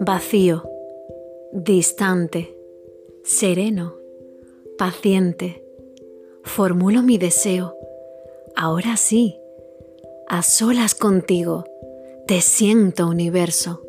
Vacío, distante, sereno, paciente. Formulo mi deseo. Ahora sí, a solas contigo, te siento universo.